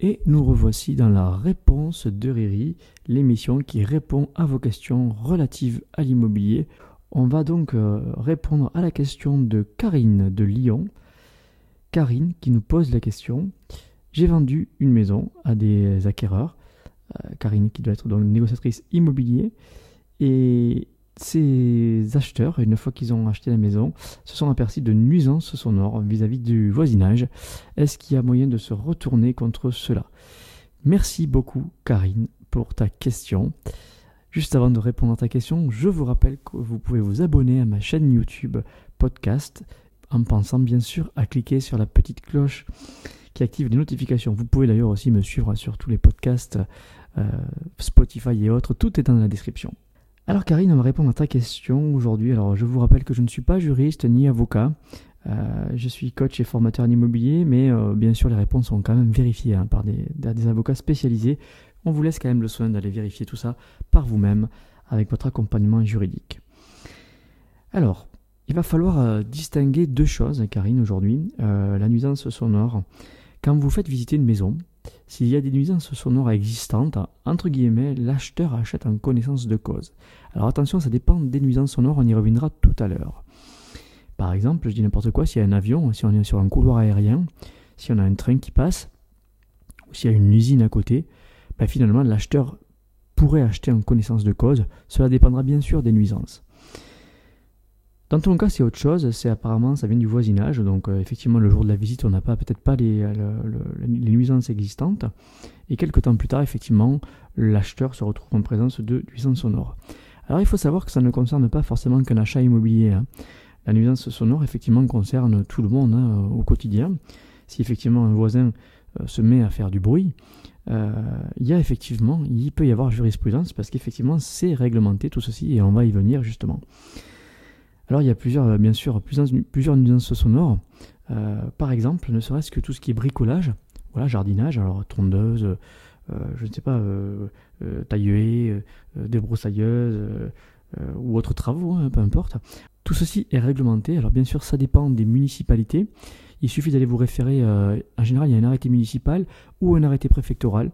Et nous revoici dans la réponse de Riri, l'émission qui répond à vos questions relatives à l'immobilier. On va donc euh, répondre à la question de Karine de Lyon. Karine qui nous pose la question J'ai vendu une maison à des acquéreurs. Euh, Karine qui doit être donc négociatrice immobilier. Et ces acheteurs, une fois qu'ils ont acheté la maison, se sont aperçus de nuisances sonores vis-à-vis du voisinage. Est-ce qu'il y a moyen de se retourner contre cela? Merci beaucoup Karine pour ta question. Juste avant de répondre à ta question, je vous rappelle que vous pouvez vous abonner à ma chaîne YouTube podcast en pensant bien sûr à cliquer sur la petite cloche qui active les notifications. Vous pouvez d'ailleurs aussi me suivre sur tous les podcasts, euh, Spotify et autres, tout est dans la description. Alors Karine, on va répondre à ta question aujourd'hui. Alors je vous rappelle que je ne suis pas juriste ni avocat. Euh, je suis coach et formateur en immobilier, mais euh, bien sûr les réponses sont quand même vérifiées hein, par des, avocats spécialisés. On vous laisse quand même le soin d'aller vérifier tout ça par vous-même avec votre accompagnement juridique. Alors, il va falloir euh, distinguer deux choses, Karine, aujourd'hui. la nuisance sonore. Quand vous faites visiter une maison, s'il y a des nuisances sonores existantes, entre guillemets, l'acheteur achète en connaissance de cause. Alors attention, ça dépend des nuisances sonores, on y reviendra tout à l'heure. Par exemple, je dis n'importe quoi, s'il y a un avion, si on est sur un couloir aérien, si on a un train qui passe, ou s'il y a une usine à côté, ben finalement l'acheteur pourrait acheter en connaissance de cause. Cela dépendra bien sûr des nuisances. Dans ton cas, c'est autre chose. C'est apparemment, ça vient du voisinage. Donc, euh, effectivement, le jour de la visite, on n'a pas peut-être pas les, les, nuisances existantes. Et quelques temps plus tard, effectivement, l'acheteur se retrouve en présence de nuisances sonores. Alors, il faut savoir que ça ne concerne pas forcément qu'un achat immobilier. Hein. La nuisance sonore, effectivement, concerne tout le monde hein, au quotidien. Si effectivement un voisin euh, se met à faire du bruit, euh, il y a effectivement, il peut y avoir jurisprudence parce qu'effectivement, c'est réglementé tout ceci et on va y venir justement. Alors il y a plusieurs, euh, bien sûr, plusieurs, nuisances sonores. Euh, par exemple, ne serait-ce que tout ce qui est bricolage, voilà, jardinage, alors tondeuse, euh, je ne sais pas, tailleuée, débroussailleuse ou autres travaux, hein, peu importe. Tout ceci est réglementé. Alors bien sûr, ça dépend des municipalités. Il suffit d'aller vous référer. en général, il y a un arrêté municipal ou un arrêté préfectoral.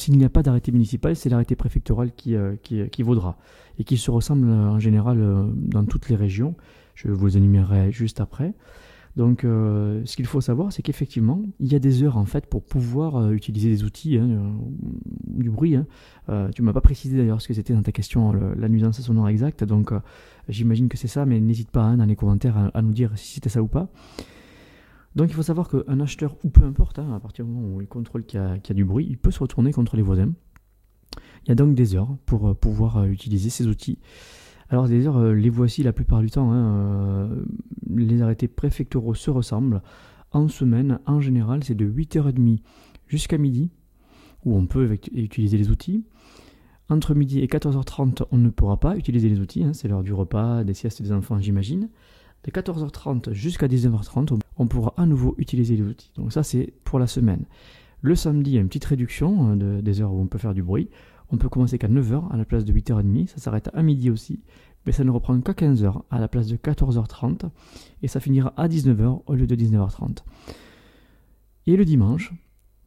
S'il n'y a pas d'arrêté municipal, c'est l'arrêté préfectoral qui, qui, vaudra et qui se ressemble en général dans toutes les régions. Je vous énumérerai juste après. Donc, euh, ce qu'il faut savoir, c'est qu'effectivement, il y a des heures en fait pour pouvoir euh, utiliser des outils, hein, euh, du bruit. Hein. tu m'as pas précisé d'ailleurs ce que c'était dans ta question, la nuisance sonore exacte. Donc, j'imagine que c'est ça, mais n'hésite pas hein, dans les commentaires à, nous dire si c'était ça ou pas. Donc, il faut savoir qu'un acheteur, ou peu importe, à partir du moment où il contrôle qu'il y, a du bruit, il peut se retourner contre les voisins. Il y a donc des heures pour pouvoir utiliser ces outils. Alors des heures, euh, les voici la plupart du temps. Hein, euh, les arrêtés préfectoraux se ressemblent. En semaine, en général, c'est de 8h30 jusqu'à midi, où on peut utiliser les outils. Entre midi et 14h30, on ne pourra pas utiliser les outils, hein, c'est l'heure du repas, des siestes des enfants, j'imagine. De 14h30 jusqu'à 19h30, on pourra à nouveau utiliser les outils. Donc ça, c'est pour la semaine. Le samedi, il y a une petite réduction hein, des heures où on peut faire du bruit. On peut commencer qu'à 9h à la place de 8h30, ça s'arrête à midi aussi, mais ça ne reprend qu'à 15h à la place de 14h30, et ça finira à 19h au lieu de 19h30. Et le dimanche,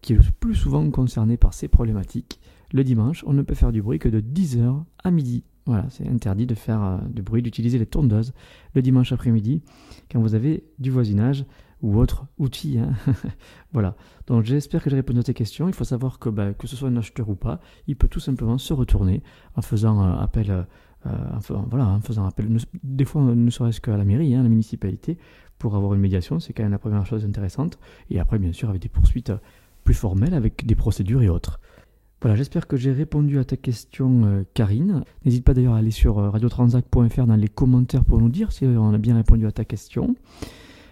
qui est le plus souvent concerné par ces problématiques, le dimanche, on ne peut faire du bruit que de 10h à midi. Voilà, c'est interdit de faire euh, du bruit, d'utiliser les tondeuses le dimanche après-midi quand vous avez du voisinage ou autre outil. Hein. voilà. Donc j'espère que j'ai répondu à tes questions. Il faut savoir que bah, que ce soit un acheteur ou pas, il peut tout simplement se retourner en faisant euh, appel, euh, voilà, en faisant appel, des fois ne serait-ce qu'à la mairie, hein, la municipalité, pour avoir une médiation. C'est quand même la première chose intéressante. Et après, bien sûr, avec des poursuites plus formelles, avec des procédures et autres. Voilà, j'espère que j'ai répondu à ta question, Karine. N'hésite pas d'ailleurs à aller sur radiotransac.fr dans les commentaires pour nous dire si on a bien répondu à ta question.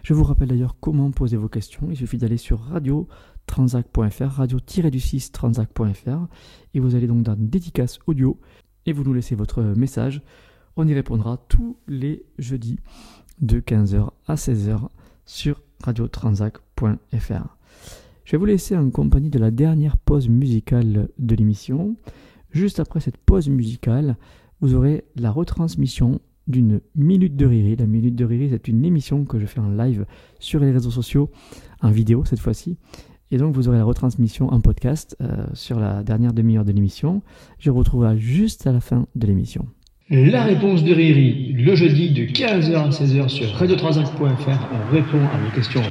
Je vous rappelle d'ailleurs comment poser vos questions. Il suffit d'aller sur radio-transac.fr, radio-du-6 transac.fr, et vous allez donc dans dédicace audio et vous nous laissez votre message. On y répondra tous les jeudis de 15h à 16h sur radiotransac.fr. Je vais vous laisser en compagnie de la dernière pause musicale de l'émission. Juste après cette pause musicale, vous aurez la retransmission d'une minute de rire. La minute de rire, c'est une émission que je fais en live sur les réseaux sociaux, en vidéo cette fois-ci. Et donc vous aurez la retransmission en podcast euh, sur la dernière demi-heure de l'émission. Je vous retrouverai juste à la fin de l'émission. La réponse de Riri, le jeudi de 15h à 16h sur radio3 On répond à vos questions.